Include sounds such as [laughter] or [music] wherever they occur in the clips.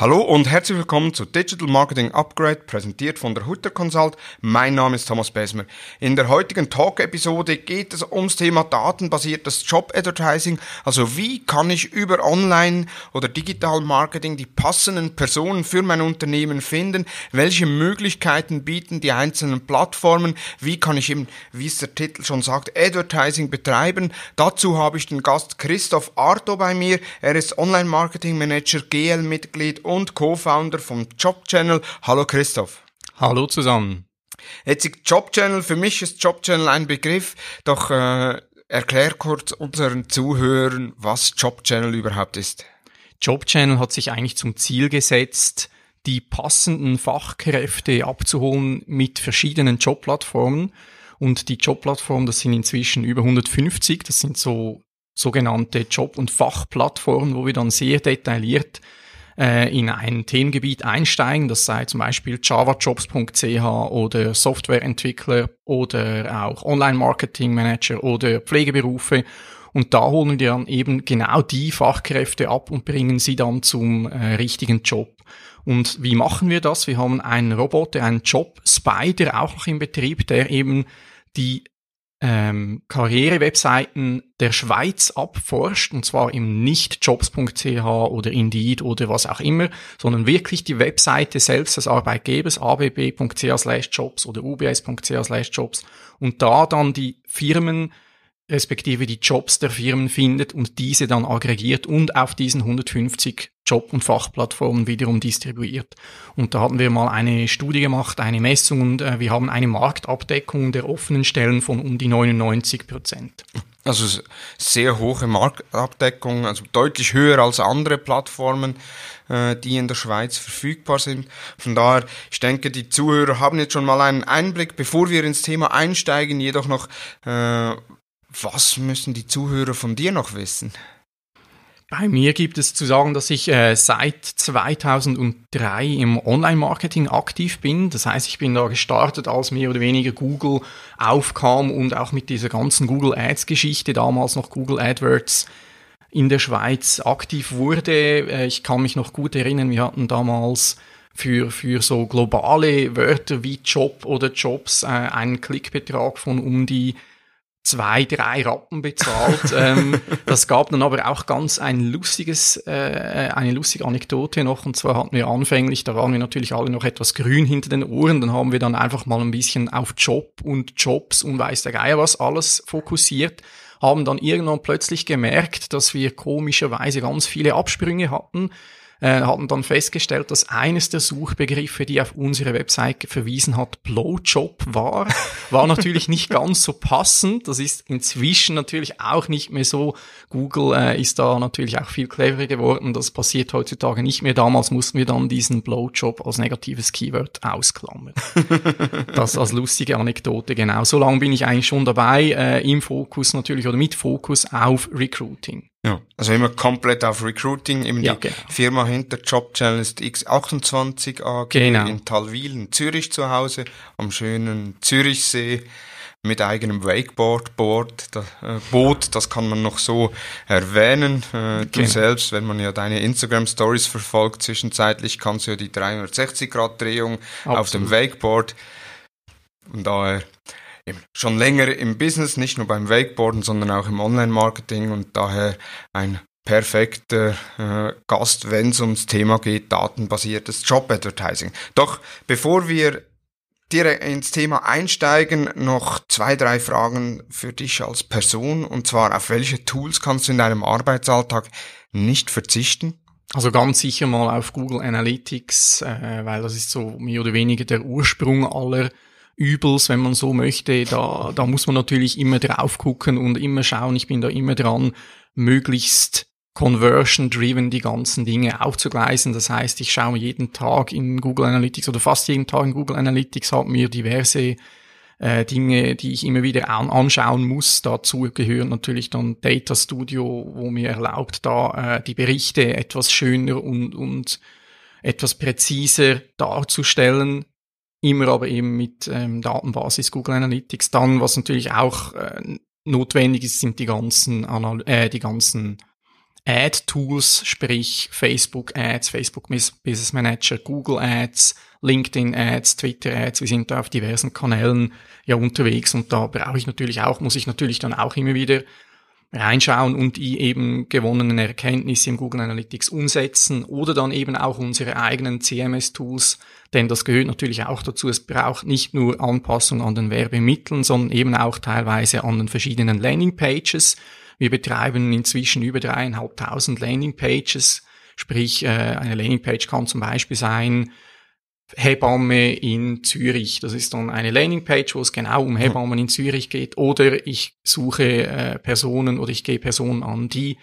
Hallo und herzlich willkommen zu Digital Marketing Upgrade, präsentiert von der Hutter Consult. Mein Name ist Thomas Besmer. In der heutigen Talk-Episode geht es ums Thema datenbasiertes Job-Advertising. Also wie kann ich über Online- oder Digital Marketing die passenden Personen für mein Unternehmen finden? Welche Möglichkeiten bieten die einzelnen Plattformen? Wie kann ich eben, wie es der Titel schon sagt, Advertising betreiben? Dazu habe ich den Gast Christoph Arto bei mir. Er ist Online-Marketing-Manager, GL-Mitglied und Co-Founder vom Job Channel. Hallo Christoph. Hallo zusammen. Jetzt Job Channel, für mich ist Job Channel ein Begriff, doch äh, erklär kurz unseren Zuhörern, was Job Channel überhaupt ist. Job Channel hat sich eigentlich zum Ziel gesetzt, die passenden Fachkräfte abzuholen mit verschiedenen Jobplattformen. Und die Jobplattformen, das sind inzwischen über 150. Das sind so sogenannte Job- und Fachplattformen, wo wir dann sehr detailliert äh, in ein Themengebiet einsteigen, das sei zum Beispiel javajobs.ch oder Softwareentwickler oder auch Online-Marketing-Manager oder Pflegeberufe. Und da holen wir dann eben genau die Fachkräfte ab und bringen sie dann zum äh, richtigen Job. Und wie machen wir das? Wir haben einen Roboter, einen Job Spider auch noch im Betrieb, der eben die ähm, Karrierewebseiten der Schweiz abforscht, und zwar im nicht jobs.ch oder Indeed oder was auch immer, sondern wirklich die Webseite selbst des Arbeitgebers, abb.ch slash jobs oder ubs.ch slash jobs, und da dann die Firmen respektive die Jobs der Firmen findet und diese dann aggregiert und auf diesen 150 Job- und Fachplattformen wiederum distribuiert. Und da hatten wir mal eine Studie gemacht, eine Messung und äh, wir haben eine Marktabdeckung der offenen Stellen von um die 99 Prozent. Also sehr hohe Marktabdeckung, also deutlich höher als andere Plattformen, äh, die in der Schweiz verfügbar sind. Von daher, ich denke, die Zuhörer haben jetzt schon mal einen Einblick. Bevor wir ins Thema einsteigen, jedoch noch, äh, was müssen die Zuhörer von dir noch wissen? Bei mir gibt es zu sagen, dass ich äh, seit 2003 im Online-Marketing aktiv bin. Das heißt, ich bin da gestartet, als mehr oder weniger Google aufkam und auch mit dieser ganzen Google Ads-Geschichte, damals noch Google AdWords in der Schweiz aktiv wurde. Äh, ich kann mich noch gut erinnern, wir hatten damals für, für so globale Wörter wie Job oder Jobs äh, einen Klickbetrag von um die zwei, drei Rappen bezahlt. [laughs] ähm, das gab dann aber auch ganz ein lustiges, äh, eine lustige Anekdote noch. Und zwar hatten wir anfänglich, da waren wir natürlich alle noch etwas grün hinter den Ohren. Dann haben wir dann einfach mal ein bisschen auf Job und Jobs und weiß der Geier was alles fokussiert. Haben dann irgendwann plötzlich gemerkt, dass wir komischerweise ganz viele Absprünge hatten äh, hatten dann festgestellt, dass eines der Suchbegriffe, die auf unsere Website verwiesen hat, Blowjob war. [laughs] War natürlich nicht ganz so passend. Das ist inzwischen natürlich auch nicht mehr so. Google äh, ist da natürlich auch viel cleverer geworden. Das passiert heutzutage nicht mehr. Damals mussten wir dann diesen Blowjob als negatives Keyword ausklammern. [laughs] das als lustige Anekdote, genau. So lange bin ich eigentlich schon dabei, äh, im Fokus natürlich oder mit Fokus auf Recruiting. Ja, also immer komplett auf Recruiting. Eben ja, die genau. Firma hinter Job Channel ist X28 AG genau. in Talwil in Zürich zu Hause, am schönen Zürichsee mit eigenem Wakeboard Board, das, äh, Boot, das kann man noch so erwähnen. Äh, du genau. selbst, wenn man ja deine Instagram Stories verfolgt, zwischenzeitlich kannst du ja die 360 Grad Drehung Absolut. auf dem Wakeboard. Und daher schon länger im Business, nicht nur beim Wakeboarden, sondern auch im Online-Marketing und daher ein perfekter äh, Gast, wenn es ums Thema geht, datenbasiertes Job-Advertising. Doch bevor wir direkt ins Thema einsteigen, noch zwei, drei Fragen für dich als Person. Und zwar, auf welche Tools kannst du in deinem Arbeitsalltag nicht verzichten? Also ganz sicher mal auf Google Analytics, äh, weil das ist so mehr oder weniger der Ursprung aller Übels, wenn man so möchte. Da, da muss man natürlich immer drauf gucken und immer schauen. Ich bin da immer dran, möglichst conversion-driven die ganzen Dinge aufzugleisen. Das heißt, ich schaue jeden Tag in Google Analytics oder fast jeden Tag in Google Analytics, habe mir diverse äh, Dinge, die ich immer wieder an anschauen muss. Dazu gehören natürlich dann Data Studio, wo mir erlaubt, da äh, die Berichte etwas schöner und, und etwas präziser darzustellen immer aber eben mit ähm, Datenbasis Google Analytics. Dann, was natürlich auch äh, notwendig ist, sind die ganzen, Anal äh, die ganzen Ad-Tools, sprich Facebook Ads, Facebook Business Manager, Google Ads, LinkedIn Ads, Twitter Ads. Wir sind da auf diversen Kanälen ja unterwegs und da brauche ich natürlich auch, muss ich natürlich dann auch immer wieder reinschauen und die eben gewonnenen Erkenntnisse im Google Analytics umsetzen oder dann eben auch unsere eigenen CMS-Tools, denn das gehört natürlich auch dazu. Es braucht nicht nur Anpassung an den Werbemitteln, sondern eben auch teilweise an den verschiedenen Landing-Pages. Wir betreiben inzwischen über dreieinhalbtausend Landing-Pages, sprich äh, eine Landing-Page kann zum Beispiel sein, Hebamme in Zürich. Das ist dann eine Landingpage, wo es genau um Hebammen in Zürich geht. Oder ich suche äh, Personen oder ich gehe Personen an, die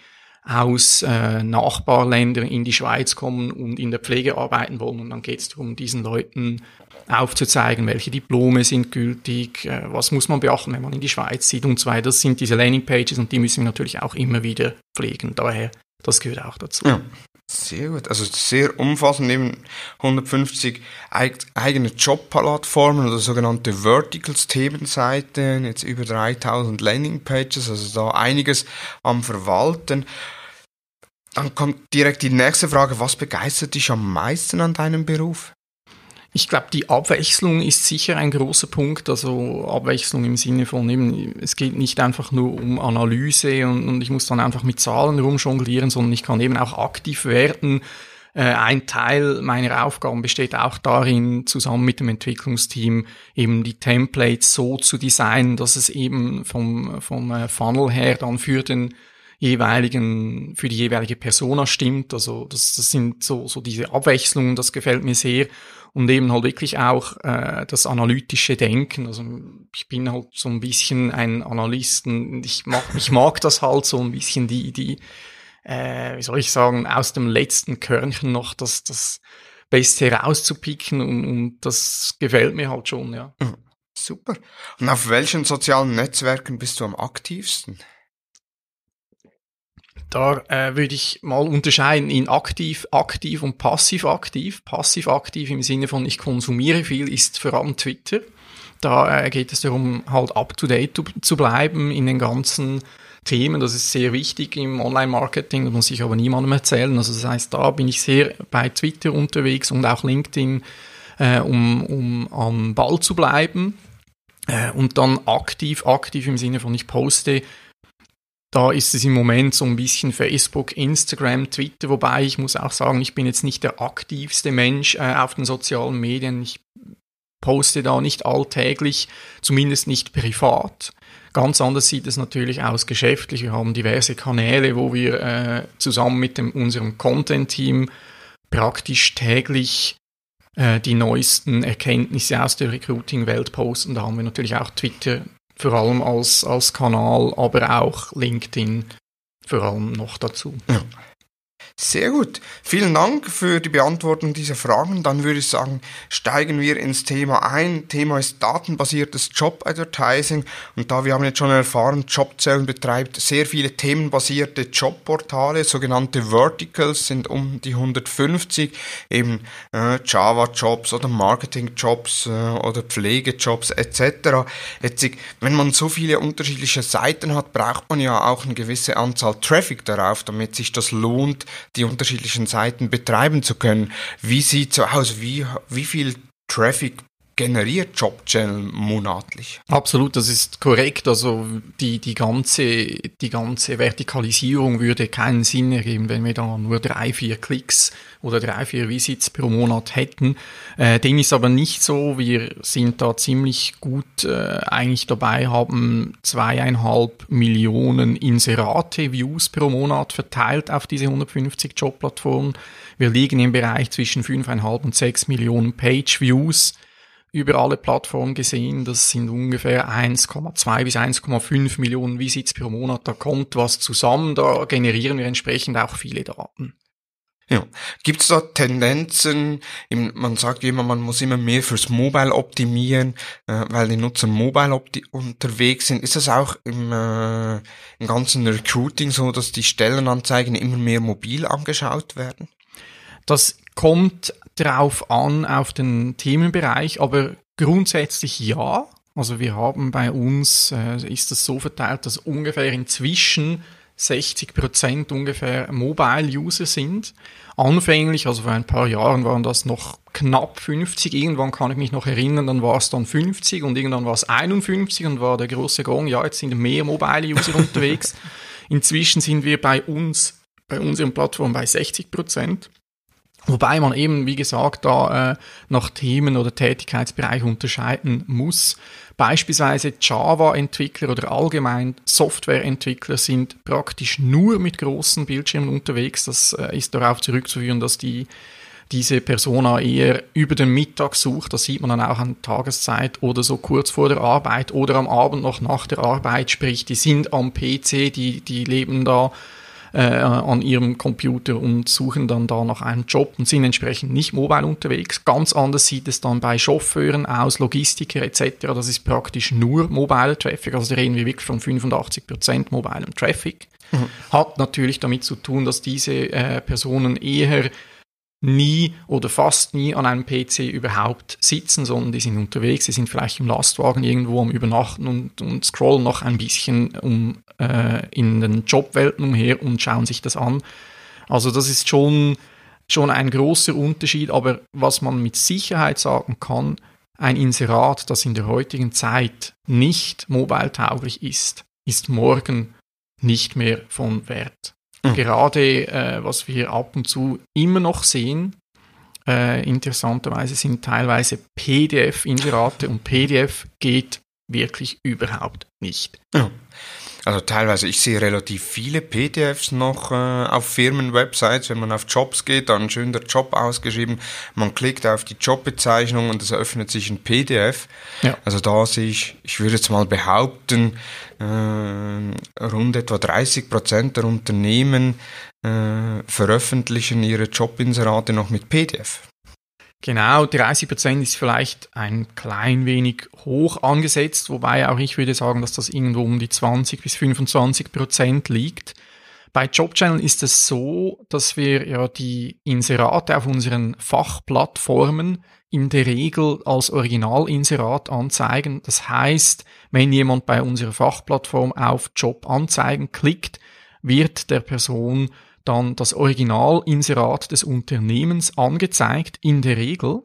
aus äh, Nachbarländern in die Schweiz kommen und in der Pflege arbeiten wollen. Und dann geht es darum, diesen Leuten aufzuzeigen, welche Diplome sind gültig, äh, was muss man beachten, wenn man in die Schweiz zieht und so weiter. Das sind diese Landingpages und die müssen wir natürlich auch immer wieder pflegen. Daher, das gehört auch dazu. Ja. Sehr gut. Also sehr umfassend, eben 150 eigene Jobplattformen oder sogenannte Verticals, Themenseiten, jetzt über 3000 Landingpages, also da einiges am Verwalten. Dann kommt direkt die nächste Frage, was begeistert dich am meisten an deinem Beruf? Ich glaube, die Abwechslung ist sicher ein großer Punkt. Also Abwechslung im Sinne von eben, es geht nicht einfach nur um Analyse und, und ich muss dann einfach mit Zahlen rumjonglieren, sondern ich kann eben auch aktiv werden. Äh, ein Teil meiner Aufgaben besteht auch darin, zusammen mit dem Entwicklungsteam eben die Templates so zu designen, dass es eben vom, vom äh, Funnel her dann für den jeweiligen, für die jeweilige Persona stimmt. Also das, das sind so, so diese Abwechslungen, das gefällt mir sehr und eben halt wirklich auch äh, das analytische Denken. Also ich bin halt so ein bisschen ein Analysten. Ich mag, ich mag das halt so ein bisschen die, die, äh, wie soll ich sagen, aus dem letzten Körnchen noch das, das Beste rauszupicken und, und das gefällt mir halt schon, ja. Mhm. Super. Und auf welchen sozialen Netzwerken bist du am aktivsten? Da äh, würde ich mal unterscheiden in aktiv, aktiv und passiv aktiv. Passiv aktiv im Sinne von ich konsumiere viel ist vor allem Twitter. Da äh, geht es darum, halt up to date zu, bleiben in den ganzen Themen. Das ist sehr wichtig im Online-Marketing, das muss ich aber niemandem erzählen. Also das heißt, da bin ich sehr bei Twitter unterwegs und auch LinkedIn, äh, um, um am Ball zu bleiben. Äh, und dann aktiv, aktiv im Sinne von ich poste da ist es im Moment so ein bisschen Facebook, Instagram, Twitter, wobei ich muss auch sagen, ich bin jetzt nicht der aktivste Mensch äh, auf den sozialen Medien. Ich poste da nicht alltäglich, zumindest nicht privat. Ganz anders sieht es natürlich aus geschäftlich. Wir haben diverse Kanäle, wo wir äh, zusammen mit dem, unserem Content-Team praktisch täglich äh, die neuesten Erkenntnisse aus der Recruiting-Welt posten. Da haben wir natürlich auch Twitter, vor allem als, als Kanal, aber auch LinkedIn vor allem noch dazu. Ja. Sehr gut. Vielen Dank für die Beantwortung dieser Fragen. Dann würde ich sagen, steigen wir ins Thema ein. Thema ist datenbasiertes Job-Advertising. Und da wir haben jetzt schon erfahren, Jobzellen betreibt sehr viele themenbasierte Jobportale, sogenannte Verticals sind um die 150, eben äh, Java-Jobs oder Marketing-Jobs äh, oder Pflegejobs etc. Jetzt, wenn man so viele unterschiedliche Seiten hat, braucht man ja auch eine gewisse Anzahl Traffic darauf, damit sich das lohnt, die unterschiedlichen Seiten betreiben zu können. Wie sieht so aus? Wie, wie viel Traffic generiert Jobchannel monatlich. Absolut, das ist korrekt. Also die, die, ganze, die ganze Vertikalisierung würde keinen Sinn ergeben, wenn wir da nur drei, vier Klicks oder drei, vier Visits pro Monat hätten. Äh, dem ist aber nicht so. Wir sind da ziemlich gut äh, eigentlich dabei, haben zweieinhalb Millionen Inserate-Views pro Monat verteilt auf diese 150 Jobplattformen. Wir liegen im Bereich zwischen fünfeinhalb und sechs Millionen Page-Views über alle Plattformen gesehen. Das sind ungefähr 1,2 bis 1,5 Millionen Visits pro Monat. Da kommt was zusammen. Da generieren wir entsprechend auch viele Daten. Ja. Gibt es da Tendenzen? Man sagt immer, man muss immer mehr fürs Mobile optimieren, äh, weil die Nutzer mobile unterwegs sind. Ist das auch im, äh, im ganzen Recruiting so, dass die Stellenanzeigen immer mehr mobil angeschaut werden? Das kommt drauf an, auf den Themenbereich, aber grundsätzlich ja. Also wir haben bei uns, äh, ist das so verteilt, dass ungefähr inzwischen 60 Prozent ungefähr Mobile-User sind. Anfänglich, also vor ein paar Jahren waren das noch knapp 50. Irgendwann kann ich mich noch erinnern, dann war es dann 50 und irgendwann war es 51 und war der große Gong, ja, jetzt sind mehr Mobile-User [laughs] unterwegs. Inzwischen sind wir bei uns, bei unserem Plattform bei 60 Prozent. Wobei man eben, wie gesagt, da äh, nach Themen oder Tätigkeitsbereich unterscheiden muss. Beispielsweise Java-Entwickler oder allgemein Software-Entwickler sind praktisch nur mit großen Bildschirmen unterwegs. Das äh, ist darauf zurückzuführen, dass die diese Persona eher über den Mittag sucht. Das sieht man dann auch an Tageszeit oder so kurz vor der Arbeit oder am Abend noch nach der Arbeit. Sprich, die sind am PC, die, die leben da äh, an ihrem Computer und suchen dann da nach einem Job und sind entsprechend nicht mobile unterwegs. Ganz anders sieht es dann bei Chauffeuren aus, Logistiker etc. Das ist praktisch nur mobile Traffic, also da reden wir wirklich von 85% mobilem Traffic. Mhm. Hat natürlich damit zu tun, dass diese äh, Personen eher nie oder fast nie an einem PC überhaupt sitzen, sondern die sind unterwegs, sie sind vielleicht im Lastwagen irgendwo am Übernachten und, und scrollen noch ein bisschen um, äh, in den Jobwelten umher und schauen sich das an. Also das ist schon, schon ein großer Unterschied, aber was man mit Sicherheit sagen kann, ein Inserat, das in der heutigen Zeit nicht mobile tauglich ist, ist morgen nicht mehr von Wert. Mhm. Gerade äh, was wir ab und zu immer noch sehen, äh, interessanterweise sind teilweise PDF-Inserate und PDF geht wirklich überhaupt nicht. Ja. Also teilweise, ich sehe relativ viele PDFs noch äh, auf Firmenwebsites. Wenn man auf Jobs geht, dann schön der Job ausgeschrieben. Man klickt auf die Jobbezeichnung und es öffnet sich ein PDF. Ja. Also da sehe ich, ich würde jetzt mal behaupten, äh, rund etwa 30 Prozent der Unternehmen äh, veröffentlichen ihre Jobinserate noch mit PDF. Genau, 30 Prozent ist vielleicht ein klein wenig hoch angesetzt, wobei auch ich würde sagen, dass das irgendwo um die 20 bis 25 Prozent liegt. Bei Jobchannel ist es so, dass wir ja die Inserate auf unseren Fachplattformen in der Regel als Originalinserat anzeigen. Das heißt, wenn jemand bei unserer Fachplattform auf Jobanzeigen klickt, wird der Person dann das Originalinserat des Unternehmens angezeigt, in der Regel,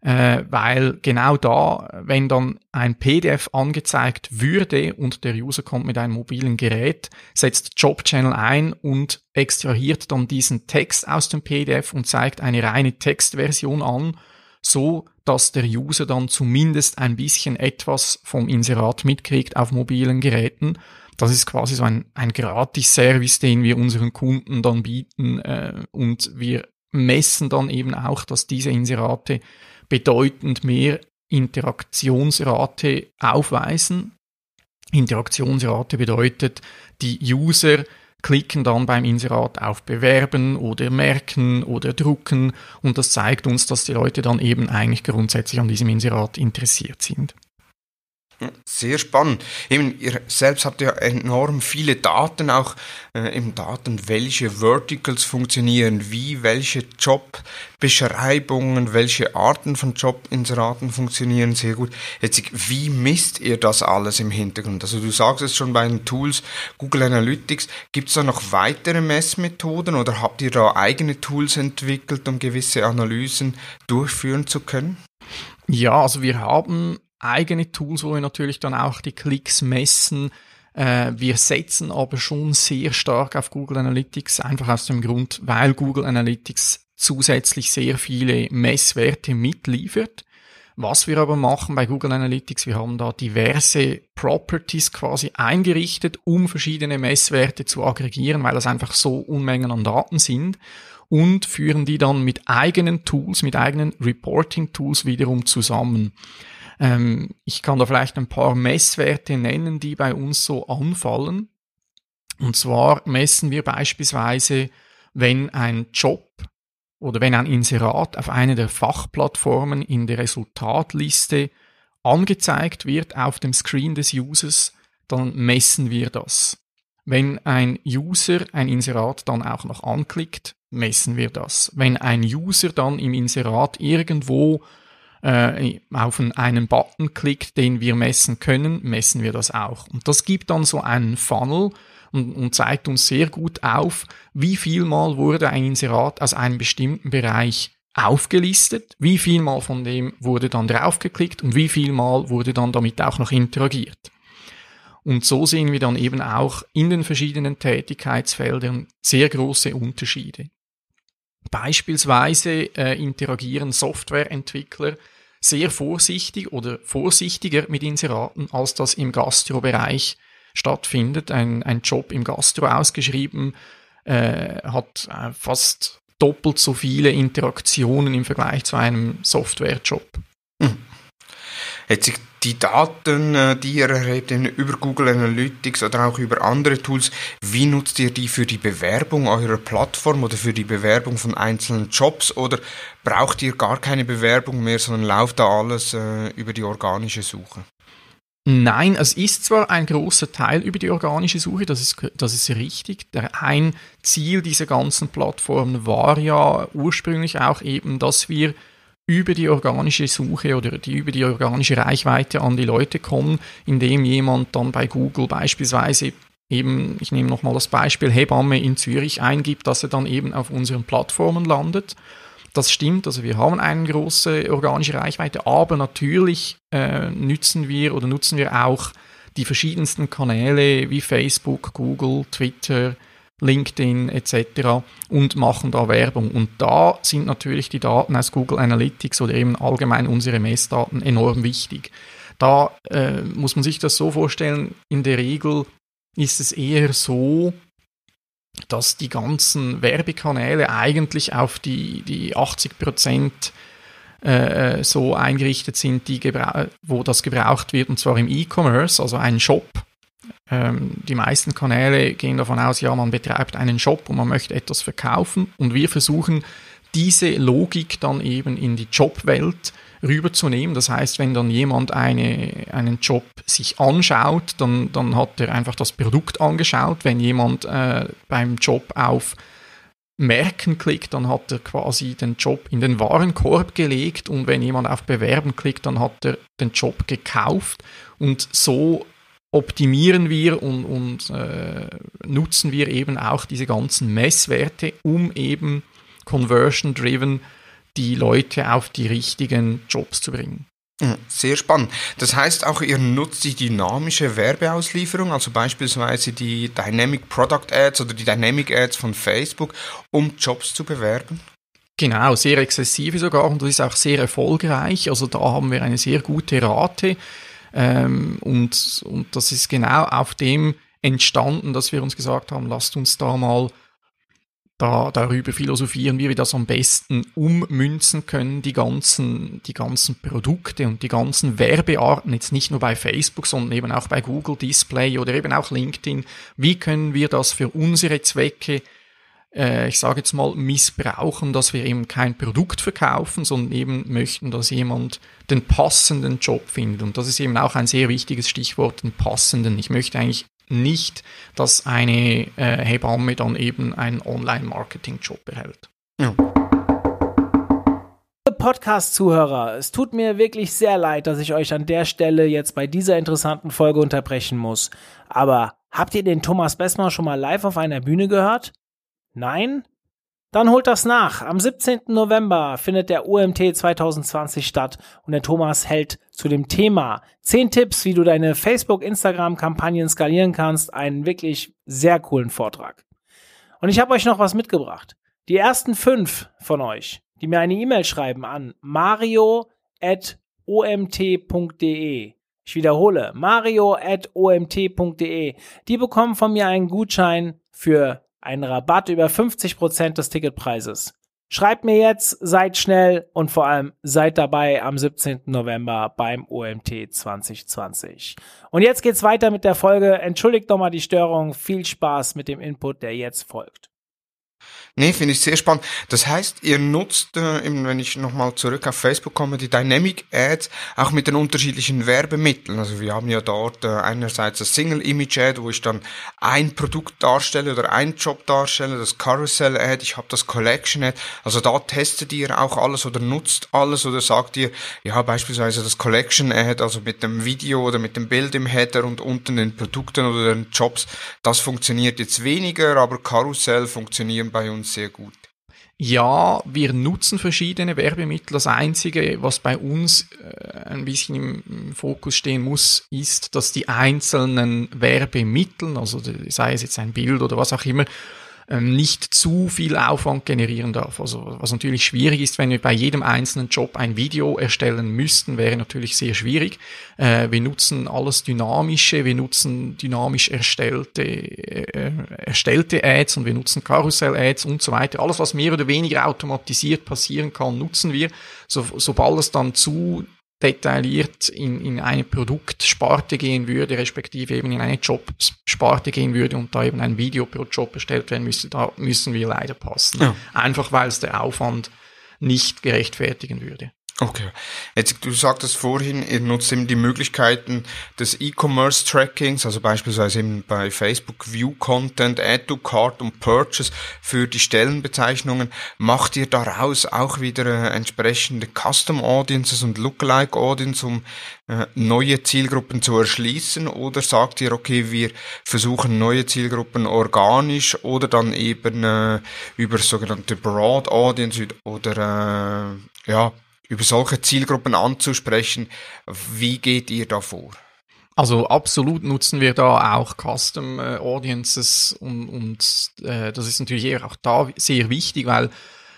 äh, weil genau da, wenn dann ein PDF angezeigt würde und der User kommt mit einem mobilen Gerät, setzt Job Channel ein und extrahiert dann diesen Text aus dem PDF und zeigt eine reine Textversion an, so dass der User dann zumindest ein bisschen etwas vom Inserat mitkriegt auf mobilen Geräten das ist quasi so ein, ein Gratis-Service, den wir unseren Kunden dann bieten äh, und wir messen dann eben auch, dass diese Inserate bedeutend mehr Interaktionsrate aufweisen. Interaktionsrate bedeutet, die User klicken dann beim Inserat auf Bewerben oder Merken oder Drucken und das zeigt uns, dass die Leute dann eben eigentlich grundsätzlich an diesem Inserat interessiert sind. Sehr spannend. Eben, ihr selbst habt ja enorm viele Daten, auch äh, im Daten, welche Verticals funktionieren, wie, welche Jobbeschreibungen, welche Arten von Jobinseraten funktionieren sehr gut. Jetzt, wie misst ihr das alles im Hintergrund? Also du sagst es schon bei den Tools Google Analytics. Gibt es da noch weitere Messmethoden oder habt ihr da eigene Tools entwickelt, um gewisse Analysen durchführen zu können? Ja, also wir haben eigene Tools, wo wir natürlich dann auch die Klicks messen. Äh, wir setzen aber schon sehr stark auf Google Analytics, einfach aus dem Grund, weil Google Analytics zusätzlich sehr viele Messwerte mitliefert. Was wir aber machen bei Google Analytics, wir haben da diverse Properties quasi eingerichtet, um verschiedene Messwerte zu aggregieren, weil das einfach so Unmengen an Daten sind und führen die dann mit eigenen Tools, mit eigenen Reporting Tools wiederum zusammen. Ähm, ich kann da vielleicht ein paar Messwerte nennen, die bei uns so anfallen. Und zwar messen wir beispielsweise, wenn ein Job oder wenn ein Inserat auf einer der Fachplattformen in der Resultatliste angezeigt wird auf dem Screen des Users, dann messen wir das. Wenn ein User ein Inserat dann auch noch anklickt, messen wir das. Wenn ein User dann im Inserat irgendwo äh, auf einen Button klickt, den wir messen können, messen wir das auch. Und das gibt dann so einen Funnel, und, und zeigt uns sehr gut auf, wie viel Mal wurde ein Inserat aus einem bestimmten Bereich aufgelistet, wie viel Mal von dem wurde dann draufgeklickt und wie viel Mal wurde dann damit auch noch interagiert. Und so sehen wir dann eben auch in den verschiedenen Tätigkeitsfeldern sehr große Unterschiede. Beispielsweise äh, interagieren Softwareentwickler sehr vorsichtig oder vorsichtiger mit Inseraten, als das im Gastrobereich stattfindet. Ein, ein Job im Gastro ausgeschrieben äh, hat äh, fast doppelt so viele Interaktionen im Vergleich zu einem Softwarejob. Hat sich die Daten, äh, die ihr erhebt über Google Analytics oder auch über andere Tools, wie nutzt ihr die für die Bewerbung eurer Plattform oder für die Bewerbung von einzelnen Jobs oder braucht ihr gar keine Bewerbung mehr, sondern läuft da alles äh, über die organische Suche? Nein, es ist zwar ein großer Teil über die organische Suche, das ist, das ist richtig. Der, ein Ziel dieser ganzen Plattformen war ja ursprünglich auch eben, dass wir über die organische Suche oder die, über die organische Reichweite an die Leute kommen, indem jemand dann bei Google beispielsweise eben, ich nehme nochmal das Beispiel Hebamme in Zürich eingibt, dass er dann eben auf unseren Plattformen landet. Das stimmt, also wir haben eine große organische Reichweite, aber natürlich äh, nützen wir oder nutzen wir auch die verschiedensten Kanäle wie Facebook, Google, Twitter, LinkedIn etc. und machen da Werbung. Und da sind natürlich die Daten aus Google Analytics oder eben allgemein unsere Messdaten enorm wichtig. Da äh, muss man sich das so vorstellen, in der Regel ist es eher so, dass die ganzen Werbekanäle eigentlich auf die, die 80 Prozent äh, so eingerichtet sind, die wo das gebraucht wird, und zwar im E-Commerce, also ein Shop ähm, die meisten Kanäle gehen davon aus, ja, man betreibt einen Shop und man möchte etwas verkaufen und wir versuchen diese Logik dann eben in die Jobwelt rüberzunehmen. Das heißt, wenn dann jemand eine, einen Job sich anschaut, dann, dann hat er einfach das Produkt angeschaut. Wenn jemand äh, beim Job auf Merken klickt, dann hat er quasi den Job in den Warenkorb gelegt und wenn jemand auf Bewerben klickt, dann hat er den Job gekauft und so optimieren wir und, und äh, nutzen wir eben auch diese ganzen Messwerte, um eben conversion-driven die Leute auf die richtigen Jobs zu bringen. Sehr spannend. Das heißt auch, ihr nutzt die dynamische Werbeauslieferung, also beispielsweise die Dynamic Product Ads oder die Dynamic Ads von Facebook, um Jobs zu bewerben? Genau, sehr exzessive sogar und das ist auch sehr erfolgreich. Also da haben wir eine sehr gute Rate. Ähm, und, und das ist genau auf dem entstanden, dass wir uns gesagt haben, lasst uns da mal da, darüber philosophieren, wie wir das am besten ummünzen können, die ganzen, die ganzen Produkte und die ganzen Werbearten, jetzt nicht nur bei Facebook, sondern eben auch bei Google Display oder eben auch LinkedIn. Wie können wir das für unsere Zwecke äh, ich sage jetzt mal, missbrauchen, dass wir eben kein Produkt verkaufen, sondern eben möchten, dass jemand den passenden Job findet. Und das ist eben auch ein sehr wichtiges Stichwort, den passenden. Ich möchte eigentlich nicht, dass eine äh, Hebamme dann eben einen Online-Marketing-Job erhält. Ja. Podcast-Zuhörer, es tut mir wirklich sehr leid, dass ich euch an der Stelle jetzt bei dieser interessanten Folge unterbrechen muss. Aber habt ihr den Thomas Bessmer schon mal live auf einer Bühne gehört? Nein? Dann holt das nach. Am 17. November findet der UMT 2020 statt und der Thomas hält zu dem Thema 10 Tipps, wie du deine Facebook-Instagram-Kampagnen skalieren kannst, einen wirklich sehr coolen Vortrag. Und ich habe euch noch was mitgebracht. Die ersten fünf von euch, die mir eine E-Mail schreiben an mario.omt.de. Ich wiederhole, mario.omt.de. Die bekommen von mir einen Gutschein für einen Rabatt über 50% des Ticketpreises. Schreibt mir jetzt, seid schnell und vor allem seid dabei am 17. November beim OMT 2020. Und jetzt geht's weiter mit der Folge. Entschuldigt nochmal die Störung. Viel Spaß mit dem Input, der jetzt folgt. Nee, finde ich sehr spannend. Das heißt, ihr nutzt, äh, wenn ich nochmal zurück auf Facebook komme, die Dynamic Ads auch mit den unterschiedlichen Werbemitteln. Also wir haben ja dort äh, einerseits das Single Image Ad, wo ich dann ein Produkt darstelle oder einen Job darstelle, das Carousel Ad, ich habe das Collection Ad. Also da testet ihr auch alles oder nutzt alles oder sagt ihr, ja beispielsweise das Collection Ad, also mit dem Video oder mit dem Bild im Header und unten den Produkten oder den Jobs, das funktioniert jetzt weniger, aber Carousel funktionieren bei uns sehr gut. Ja, wir nutzen verschiedene Werbemittel. Das Einzige, was bei uns äh, ein bisschen im Fokus stehen muss, ist, dass die einzelnen Werbemittel, also sei es jetzt ein Bild oder was auch immer, ähm, nicht zu viel Aufwand generieren darf. Also was natürlich schwierig ist, wenn wir bei jedem einzelnen Job ein Video erstellen müssten, wäre natürlich sehr schwierig. Äh, wir nutzen alles dynamische, wir nutzen dynamisch erstellte, äh, erstellte Ads und wir nutzen Karussell-Ads und so weiter. Alles, was mehr oder weniger automatisiert passieren kann, nutzen wir. So, sobald es dann zu detailliert in, in eine Produktsparte gehen würde, respektive eben in eine Jobsparte gehen würde und da eben ein Video pro Job erstellt werden müsste, da müssen wir leider passen. Ja. Einfach weil es der Aufwand nicht gerechtfertigen würde. Okay. Jetzt, du sagtest vorhin, ihr nutzt eben die Möglichkeiten des E-Commerce-Trackings, also beispielsweise eben bei Facebook View Content, Add to Cart und Purchase für die Stellenbezeichnungen. Macht ihr daraus auch wieder äh, entsprechende Custom Audiences und Lookalike Audience, um äh, neue Zielgruppen zu erschließen? Oder sagt ihr, okay, wir versuchen neue Zielgruppen organisch oder dann eben äh, über sogenannte Broad Audience oder äh, ja, über solche Zielgruppen anzusprechen. Wie geht ihr da vor? Also absolut nutzen wir da auch Custom äh, Audiences und, und äh, das ist natürlich auch da sehr wichtig, weil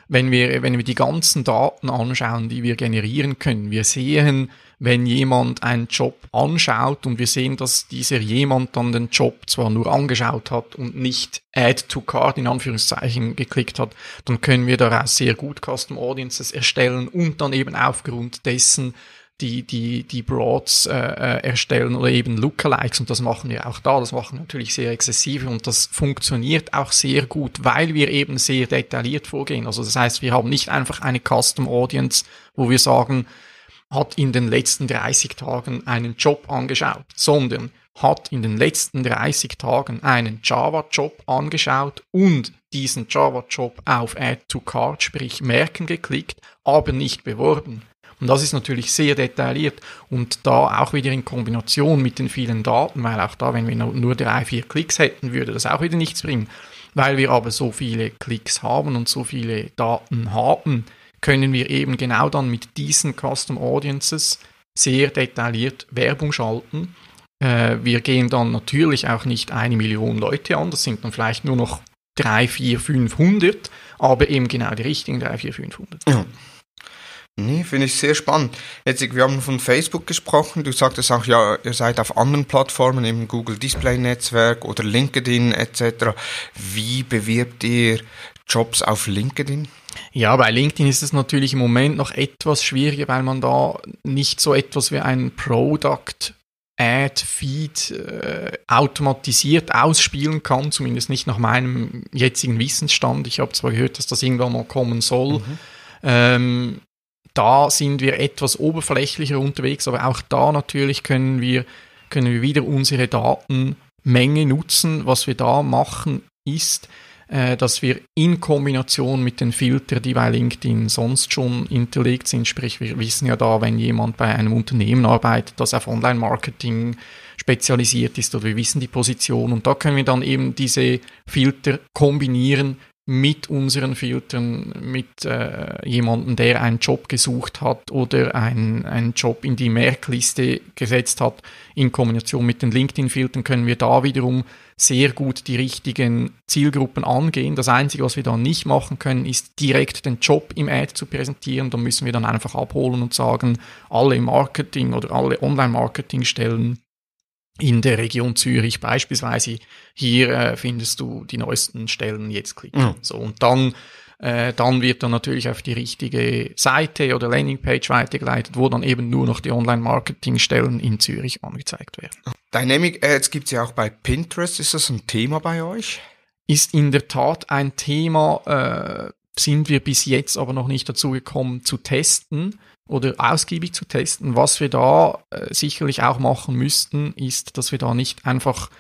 wenn wir, wenn wir die ganzen Daten anschauen, die wir generieren können, wir sehen, wenn jemand einen Job anschaut und wir sehen, dass dieser jemand dann den Job zwar nur angeschaut hat und nicht Add to Card in Anführungszeichen geklickt hat, dann können wir daraus sehr gut Custom Audiences erstellen und dann eben aufgrund dessen die, die, die Broads äh, äh erstellen oder eben Lookalikes und das machen wir auch da, das machen wir natürlich sehr exzessiv und das funktioniert auch sehr gut, weil wir eben sehr detailliert vorgehen. Also das heißt, wir haben nicht einfach eine Custom Audience, wo wir sagen, hat in den letzten 30 Tagen einen Job angeschaut, sondern hat in den letzten 30 Tagen einen Java-Job angeschaut und diesen Java-Job auf Add to Card, sprich Merken geklickt, aber nicht beworben. Und das ist natürlich sehr detailliert und da auch wieder in Kombination mit den vielen Daten, weil auch da, wenn wir nur drei, vier Klicks hätten, würde das auch wieder nichts bringen. Weil wir aber so viele Klicks haben und so viele Daten haben, können wir eben genau dann mit diesen Custom Audiences sehr detailliert Werbung schalten. Äh, wir gehen dann natürlich auch nicht eine Million Leute an, das sind dann vielleicht nur noch drei, vier, 500, aber eben genau die richtigen drei, vier, 500. Ja. Nee, finde ich sehr spannend. Jetzt, wir haben von Facebook gesprochen. Du sagtest auch, ja, ihr seid auf anderen Plattformen, im Google Display Netzwerk oder LinkedIn etc. Wie bewirbt ihr Jobs auf LinkedIn? Ja, bei LinkedIn ist es natürlich im Moment noch etwas schwieriger, weil man da nicht so etwas wie ein Product Ad-Feed äh, automatisiert ausspielen kann, zumindest nicht nach meinem jetzigen Wissensstand. Ich habe zwar gehört, dass das irgendwann mal kommen soll. Mhm. Ähm, da sind wir etwas oberflächlicher unterwegs, aber auch da natürlich können wir, können wir wieder unsere Datenmenge nutzen. Was wir da machen, ist, äh, dass wir in Kombination mit den Filtern, die bei LinkedIn sonst schon hinterlegt sind, sprich wir wissen ja da, wenn jemand bei einem Unternehmen arbeitet, das auf Online-Marketing spezialisiert ist oder wir wissen die Position. Und da können wir dann eben diese Filter kombinieren mit unseren Filtern, mit äh, jemandem, der einen Job gesucht hat oder ein, einen Job in die Merkliste gesetzt hat, in Kombination mit den LinkedIn-Filtern können wir da wiederum sehr gut die richtigen Zielgruppen angehen. Das Einzige, was wir da nicht machen können, ist direkt den Job im Ad zu präsentieren. Da müssen wir dann einfach abholen und sagen, alle Marketing oder alle Online-Marketing-Stellen in der Region Zürich beispielsweise, hier äh, findest du die neuesten Stellen, jetzt klicken. Ja. So, und dann, äh, dann wird dann natürlich auf die richtige Seite oder Landingpage weitergeleitet, wo dann eben nur noch die Online-Marketing-Stellen in Zürich angezeigt werden. Dynamic Ads gibt's ja auch bei Pinterest. Ist das ein Thema bei euch? ist in der Tat ein Thema, äh, sind wir bis jetzt aber noch nicht dazu gekommen zu testen oder ausgiebig zu testen. Was wir da äh, sicherlich auch machen müssten, ist, dass wir da nicht einfach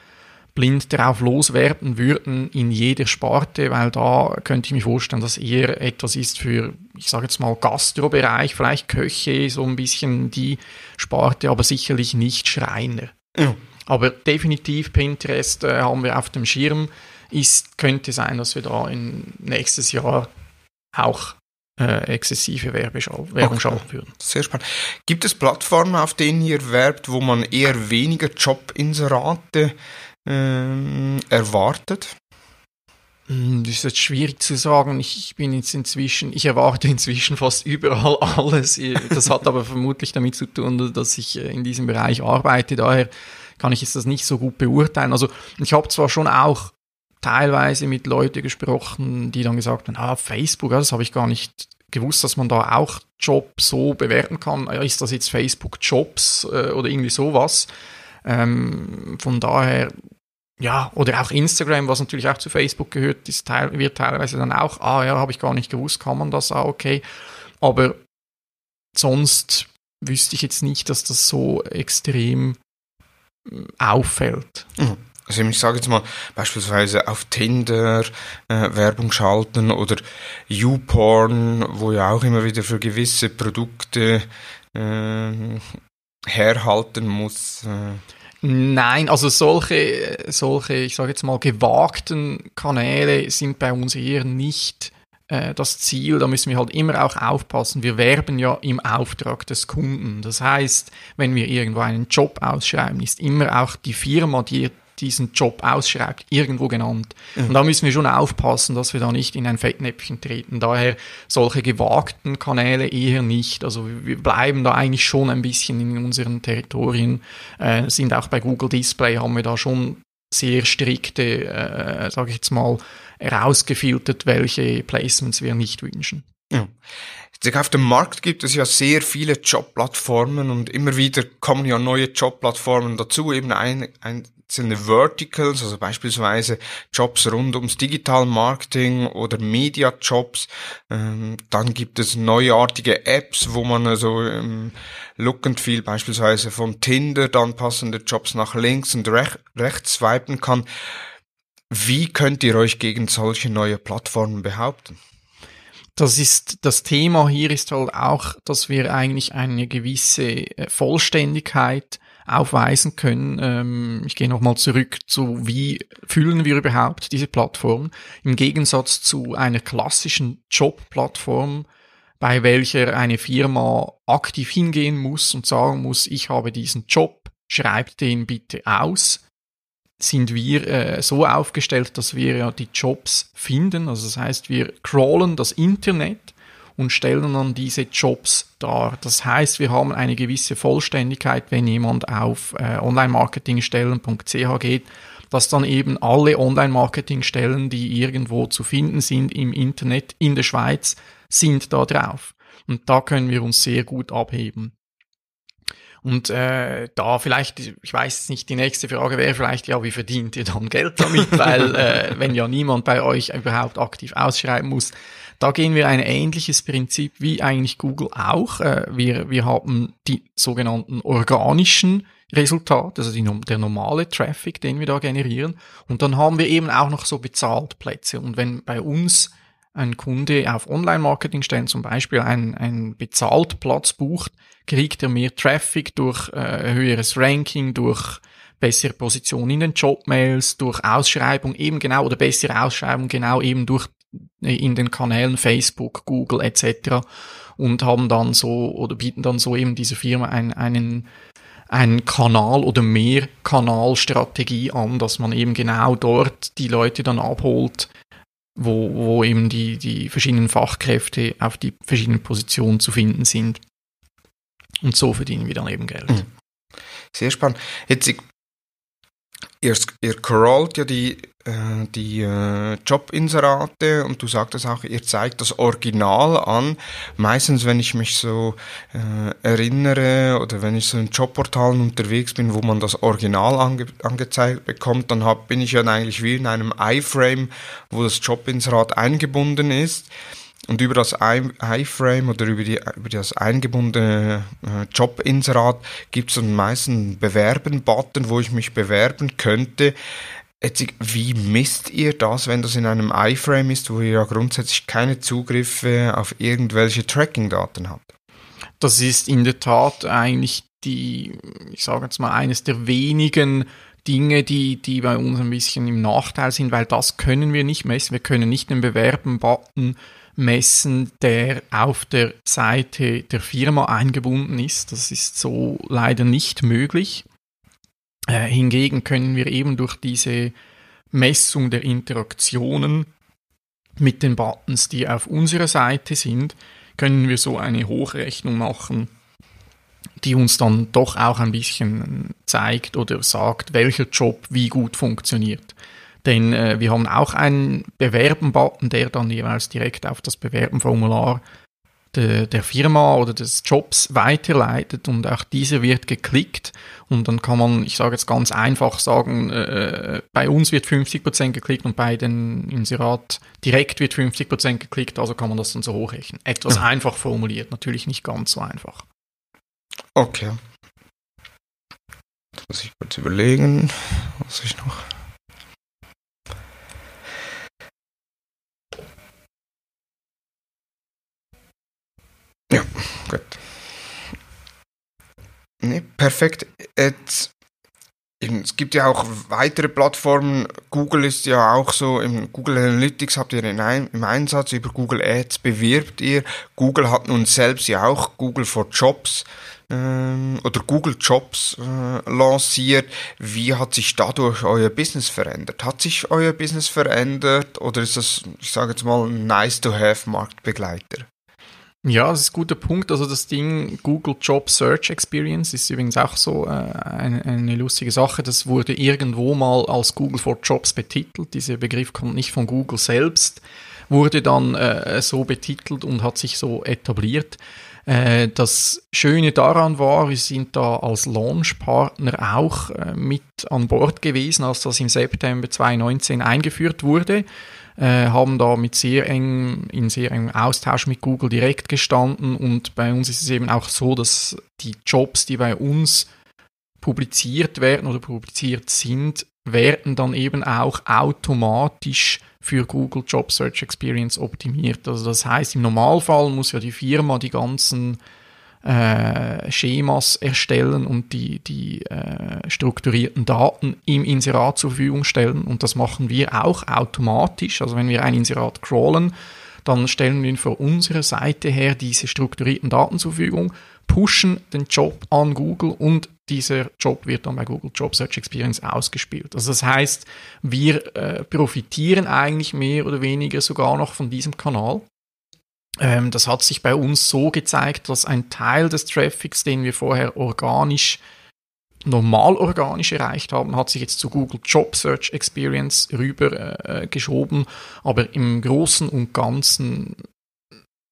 blind darauf loswerden würden in jeder Sparte, weil da könnte ich mir vorstellen, dass eher etwas ist für, ich sage jetzt mal, Gastrobereich, vielleicht Köche, so ein bisschen die Sparte, aber sicherlich nicht Schreiner. Ja. Aber definitiv Pinterest äh, haben wir auf dem Schirm. Ist, könnte sein, dass wir da in nächstes Jahr auch äh, exzessive Werbeschal Werbung okay. schalten würden. Sehr spannend. Gibt es Plattformen, auf denen ihr werbt, wo man eher weniger Jobinserate äh, erwartet? Hm, das ist jetzt schwierig zu sagen. Ich bin jetzt inzwischen, ich erwarte inzwischen fast überall [laughs] alles. Das hat aber vermutlich damit zu tun, dass ich äh, in diesem Bereich arbeite. Daher kann ich jetzt das nicht so gut beurteilen. Also ich habe zwar schon auch teilweise mit Leuten gesprochen, die dann gesagt haben, ah, Facebook, das habe ich gar nicht gewusst, dass man da auch Jobs so bewerten kann. Ist das jetzt Facebook Jobs äh, oder irgendwie sowas? Ähm, von daher, ja, oder auch Instagram, was natürlich auch zu Facebook gehört, ist wird teilweise dann auch, ah ja, habe ich gar nicht gewusst, kann man das, ah okay. Aber sonst wüsste ich jetzt nicht, dass das so extrem äh, auffällt. Mhm. Also ich sage jetzt mal beispielsweise auf Tinder äh, Werbung schalten oder YouPorn, wo ja auch immer wieder für gewisse Produkte äh, herhalten muss. Äh. Nein, also solche, solche, ich sage jetzt mal, gewagten Kanäle sind bei uns eher nicht äh, das Ziel. Da müssen wir halt immer auch aufpassen. Wir werben ja im Auftrag des Kunden. Das heißt, wenn wir irgendwo einen Job ausschreiben, ist immer auch die Firma, die diesen Job ausschreibt, irgendwo genannt. Mhm. Und da müssen wir schon aufpassen, dass wir da nicht in ein Fettnäpfchen treten. Daher solche gewagten Kanäle eher nicht. Also wir bleiben da eigentlich schon ein bisschen in unseren Territorien, äh, sind auch bei Google Display haben wir da schon sehr strikte, äh, sage ich jetzt mal, herausgefiltert, welche Placements wir nicht wünschen. Ja. Auf dem Markt gibt es ja sehr viele Jobplattformen und immer wieder kommen ja neue Jobplattformen dazu. Eben ein, ein einzelne Verticals, also beispielsweise Jobs rund ums Digital Marketing oder Media Jobs. Ähm, dann gibt es neuartige Apps, wo man also ähm, Look and Feel beispielsweise von Tinder dann passende Jobs nach links und rech rechts swipen kann. Wie könnt ihr euch gegen solche neue Plattformen behaupten? das ist, das Thema hier ist halt auch, dass wir eigentlich eine gewisse äh, Vollständigkeit aufweisen können. Ähm, ich gehe nochmal zurück zu, wie fühlen wir überhaupt diese Plattform im Gegensatz zu einer klassischen Jobplattform, bei welcher eine Firma aktiv hingehen muss und sagen muss, ich habe diesen Job, schreibt den bitte aus sind wir äh, so aufgestellt, dass wir ja die Jobs finden. Also das heißt, wir crawlen das Internet und stellen dann diese Jobs dar. Das heißt, wir haben eine gewisse Vollständigkeit, wenn jemand auf äh, online-marketingstellen.ch geht, dass dann eben alle Online-Marketing-Stellen, die irgendwo zu finden sind im Internet in der Schweiz, sind da drauf. Und da können wir uns sehr gut abheben. Und äh, da vielleicht, ich weiß nicht, die nächste Frage wäre vielleicht, ja, wie verdient ihr dann Geld damit? Weil [laughs] äh, wenn ja niemand bei euch überhaupt aktiv ausschreiben muss, da gehen wir ein ähnliches Prinzip wie eigentlich Google auch. Äh, wir, wir haben die sogenannten organischen Resultate, also die, der normale Traffic, den wir da generieren. Und dann haben wir eben auch noch so Bezahltplätze. Und wenn bei uns ein Kunde auf Online-Marketing-Stellen zum Beispiel einen, einen Bezahltplatz bucht, kriegt er mehr Traffic durch äh, höheres Ranking, durch bessere Position in den Jobmails, durch Ausschreibung eben genau oder bessere Ausschreibung genau eben durch in den Kanälen Facebook, Google etc. und haben dann so oder bieten dann so eben dieser Firma einen, einen einen Kanal oder mehr Kanalstrategie an, dass man eben genau dort die Leute dann abholt, wo, wo eben die, die verschiedenen Fachkräfte auf die verschiedenen Positionen zu finden sind. Und so verdienen wir dann eben Geld. Mhm. Sehr spannend. Jetzt ihr, ihr crawlt ja die, die äh, Jobinserate und du sagtest auch, ihr zeigt das Original an. Meistens, wenn ich mich so äh, erinnere oder wenn ich so in Jobportalen unterwegs bin, wo man das Original ange angezeigt bekommt, dann hab, bin ich ja eigentlich wie in einem iFrame, wo das Jobinserat eingebunden ist. Und über das iFrame oder über, die, über das eingebundene äh, Jobinserat gibt es dann meistens einen Bewerben-Button, wo ich mich bewerben könnte. Jetzt, wie misst ihr das, wenn das in einem iFrame ist, wo ihr ja grundsätzlich keine Zugriffe auf irgendwelche Tracking-Daten habt? Das ist in der Tat eigentlich die, ich sage jetzt mal, eines der wenigen Dinge, die, die bei uns ein bisschen im Nachteil sind, weil das können wir nicht messen. Wir können nicht den Bewerben-Button messen, der auf der Seite der Firma eingebunden ist. Das ist so leider nicht möglich. Äh, hingegen können wir eben durch diese Messung der Interaktionen mit den Buttons, die auf unserer Seite sind, können wir so eine Hochrechnung machen, die uns dann doch auch ein bisschen zeigt oder sagt, welcher Job wie gut funktioniert. Denn äh, wir haben auch einen Bewerben-Button, der dann jeweils direkt auf das Bewerben-Formular de, der Firma oder des Jobs weiterleitet und auch dieser wird geklickt und dann kann man, ich sage jetzt ganz einfach sagen, äh, bei uns wird 50% geklickt und bei den Inserat direkt wird 50% geklickt, also kann man das dann so hochrechnen. Etwas ja. einfach formuliert, natürlich nicht ganz so einfach. Okay. Jetzt muss ich kurz überlegen, was ich noch. Ja, gut. Nee, perfekt. Jetzt, es gibt ja auch weitere Plattformen. Google ist ja auch so, im Google Analytics habt ihr ein, im Einsatz, über Google Ads bewirbt ihr. Google hat nun selbst ja auch Google for Jobs ähm, oder Google Jobs äh, lanciert. Wie hat sich dadurch euer Business verändert? Hat sich euer Business verändert oder ist das, ich sage jetzt mal, ein Nice-to-have-Marktbegleiter? Ja, das ist ein guter Punkt. Also das Ding Google Job Search Experience ist übrigens auch so äh, eine, eine, lustige Sache. Das wurde irgendwo mal als Google for Jobs betitelt. Dieser Begriff kommt nicht von Google selbst, wurde dann äh, so betitelt und hat sich so etabliert. Äh, das Schöne daran war, wir sind da als Launchpartner auch äh, mit an Bord gewesen, als das im September 2019 eingeführt wurde äh, haben da mit sehr eng, in sehr engem Austausch mit Google direkt gestanden und bei uns ist es eben auch so, dass die Jobs, die bei uns publiziert werden oder publiziert sind, werden dann eben auch automatisch für Google Job Search Experience optimiert. Also das heißt, im Normalfall muss ja die Firma die ganzen äh, Schemas erstellen und die, die äh, strukturierten Daten im Inserat zur Verfügung stellen. Und das machen wir auch automatisch. Also wenn wir ein Inserat crawlen, dann stellen wir von unserer Seite her diese strukturierten Daten zur Verfügung, pushen den Job an Google und dieser Job wird dann bei Google Job Search Experience ausgespielt. Also das heißt, wir äh, profitieren eigentlich mehr oder weniger sogar noch von diesem Kanal. Ähm, das hat sich bei uns so gezeigt, dass ein Teil des Traffics, den wir vorher organisch, normal organisch erreicht haben, hat sich jetzt zu Google Job Search Experience rüber äh, geschoben. Aber im Großen und Ganzen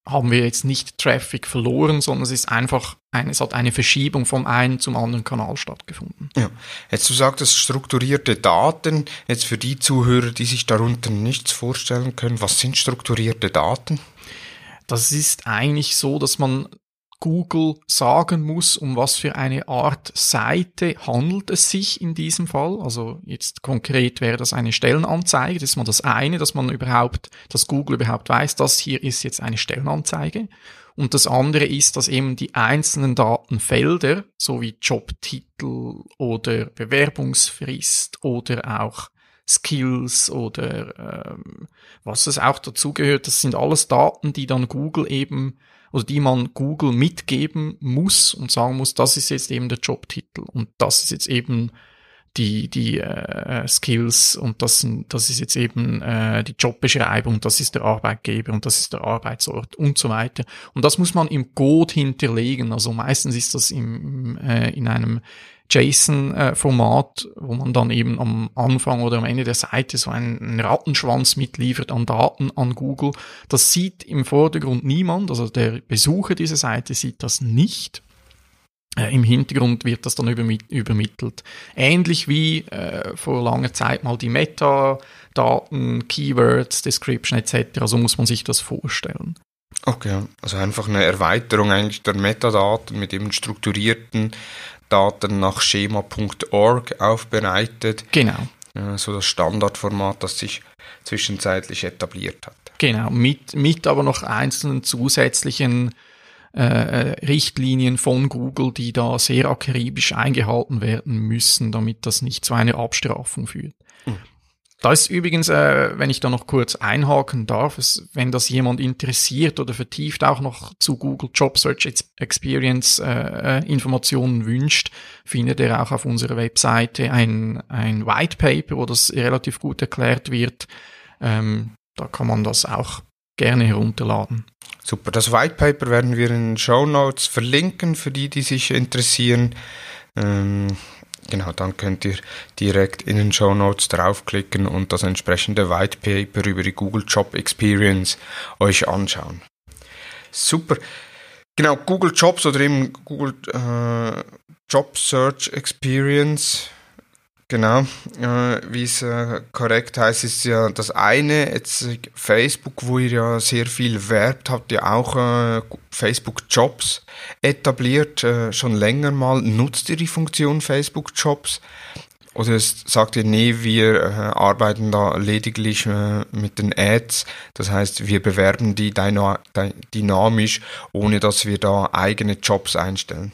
haben wir jetzt nicht Traffic verloren, sondern es ist einfach eine, es hat eine Verschiebung vom einen zum anderen Kanal stattgefunden. Ja. Jetzt du sagtest strukturierte Daten. Jetzt für die Zuhörer, die sich darunter nichts vorstellen können, was sind strukturierte Daten? Das ist eigentlich so, dass man Google sagen muss, um was für eine Art Seite handelt es sich in diesem Fall. Also jetzt konkret wäre das eine Stellenanzeige. Das ist mal das eine, dass man überhaupt, dass Google überhaupt weiß, das hier ist jetzt eine Stellenanzeige. Und das andere ist, dass eben die einzelnen Datenfelder, so wie Jobtitel oder Bewerbungsfrist oder auch Skills oder ähm, was es auch dazugehört. Das sind alles Daten, die dann Google eben oder die man Google mitgeben muss und sagen muss, das ist jetzt eben der Jobtitel und das ist jetzt eben die, die äh, Skills und das, sind, das ist jetzt eben äh, die Jobbeschreibung, das ist der Arbeitgeber und das ist der Arbeitsort und so weiter. Und das muss man im Code hinterlegen. Also meistens ist das im, äh, in einem JSON-Format, wo man dann eben am Anfang oder am Ende der Seite so einen Rattenschwanz mitliefert an Daten an Google. Das sieht im Vordergrund niemand, also der Besucher dieser Seite sieht das nicht. Äh, Im Hintergrund wird das dann übermittelt. Ähnlich wie äh, vor langer Zeit mal die Metadaten, Keywords, Description etc. So muss man sich das vorstellen. Okay, also einfach eine Erweiterung eigentlich der Metadaten mit eben strukturierten Daten nach schema.org aufbereitet. Genau. So das Standardformat, das sich zwischenzeitlich etabliert hat. Genau, mit, mit aber noch einzelnen zusätzlichen äh, äh, Richtlinien von Google, die da sehr akribisch eingehalten werden müssen, damit das nicht zu einer Abstrafung führt. Mhm. Da ist übrigens, äh, wenn ich da noch kurz einhaken darf, es, wenn das jemand interessiert oder vertieft auch noch zu Google Job Search Experience äh, äh, Informationen wünscht, findet er auch auf unserer Webseite ein, ein White Paper, wo das relativ gut erklärt wird. Ähm, da kann man das auch gerne herunterladen. Super, das White Paper werden wir in den Show Notes verlinken für die, die sich interessieren. Ähm, Genau, dann könnt ihr direkt in den Show Notes draufklicken und das entsprechende White Paper über die Google Job Experience euch anschauen. Super. Genau, Google Jobs oder eben Google äh, Job Search Experience Genau, äh, wie es äh, korrekt heißt, ist ja das eine, jetzt Facebook, wo ihr ja sehr viel werbt, habt ihr auch äh, Facebook Jobs etabliert, äh, schon länger mal. Nutzt ihr die Funktion Facebook Jobs? Oder sagt ihr, nee, wir äh, arbeiten da lediglich äh, mit den Ads, das heißt, wir bewerben die dynamisch, ohne dass wir da eigene Jobs einstellen?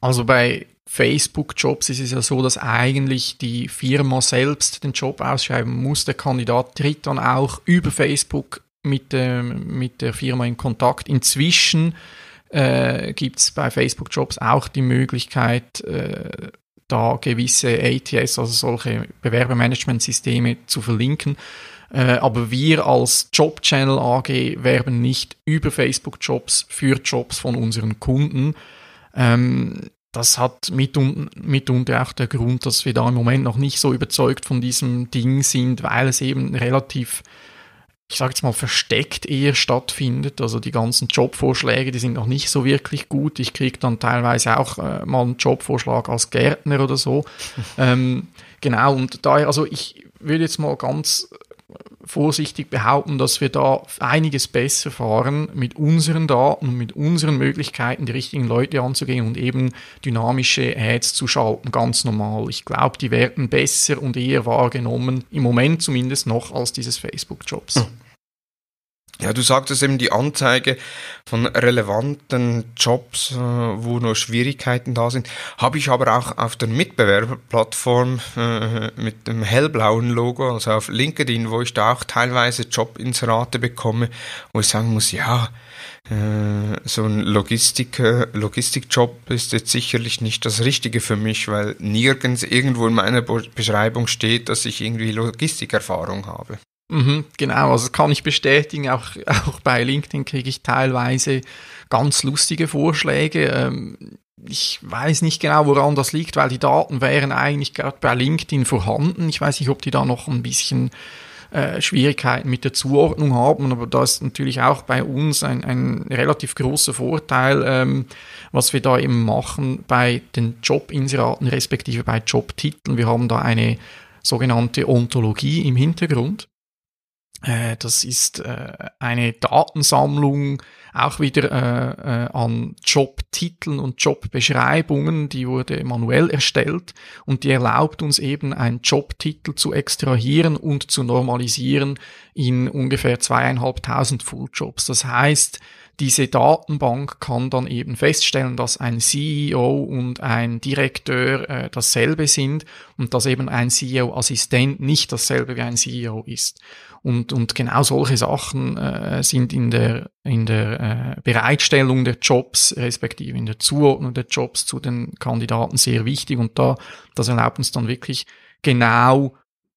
Also bei Facebook-Jobs ist es ja so, dass eigentlich die Firma selbst den Job ausschreiben muss. Der Kandidat tritt dann auch über Facebook mit, äh, mit der Firma in Kontakt. Inzwischen äh, gibt es bei Facebook-Jobs auch die Möglichkeit, äh, da gewisse ATS, also solche Bewerbermanagementsysteme zu verlinken. Äh, aber wir als Job Channel AG werben nicht über Facebook-Jobs für Jobs von unseren Kunden. Ähm, das hat mitunter auch der Grund, dass wir da im Moment noch nicht so überzeugt von diesem Ding sind, weil es eben relativ, ich sage jetzt mal, versteckt eher stattfindet. Also die ganzen Jobvorschläge, die sind noch nicht so wirklich gut. Ich kriege dann teilweise auch äh, mal einen Jobvorschlag als Gärtner oder so. [laughs] ähm, genau, und daher, also ich würde jetzt mal ganz vorsichtig behaupten, dass wir da einiges besser fahren, mit unseren Daten und mit unseren Möglichkeiten die richtigen Leute anzugehen und eben dynamische Ads zu schalten, ganz normal. Ich glaube, die werden besser und eher wahrgenommen, im Moment zumindest noch, als dieses Facebook-Jobs. Mhm. Ja, du sagtest eben die Anzeige von relevanten Jobs, äh, wo noch Schwierigkeiten da sind. Habe ich aber auch auf der Mitbewerberplattform äh, mit dem hellblauen Logo, also auf LinkedIn, wo ich da auch teilweise Jobinserate bekomme, wo ich sagen muss, ja, äh, so ein Logistik, Logistikjob ist jetzt sicherlich nicht das Richtige für mich, weil nirgends irgendwo in meiner Beschreibung steht, dass ich irgendwie Logistikerfahrung habe. Mhm, genau, also kann ich bestätigen. Auch, auch bei LinkedIn kriege ich teilweise ganz lustige Vorschläge. Ähm, ich weiß nicht genau, woran das liegt, weil die Daten wären eigentlich gerade bei LinkedIn vorhanden. Ich weiß nicht, ob die da noch ein bisschen äh, Schwierigkeiten mit der Zuordnung haben, aber da ist natürlich auch bei uns ein, ein relativ großer Vorteil, ähm, was wir da eben machen bei den Jobinseraten respektive bei Jobtiteln. Wir haben da eine sogenannte Ontologie im Hintergrund. Äh, das ist äh, eine Datensammlung auch wieder äh, an Jobtiteln und Jobbeschreibungen, die wurde manuell erstellt und die erlaubt uns eben einen Jobtitel zu extrahieren und zu normalisieren in ungefähr zweieinhalbtausend Fulljobs. Das heißt, diese Datenbank kann dann eben feststellen, dass ein CEO und ein Direktor äh, dasselbe sind und dass eben ein CEO-Assistent nicht dasselbe wie ein CEO ist. Und, und genau solche Sachen äh, sind in der, in der äh, Bereitstellung der Jobs, respektive in der Zuordnung der Jobs zu den Kandidaten sehr wichtig. Und da, das erlaubt uns dann wirklich genau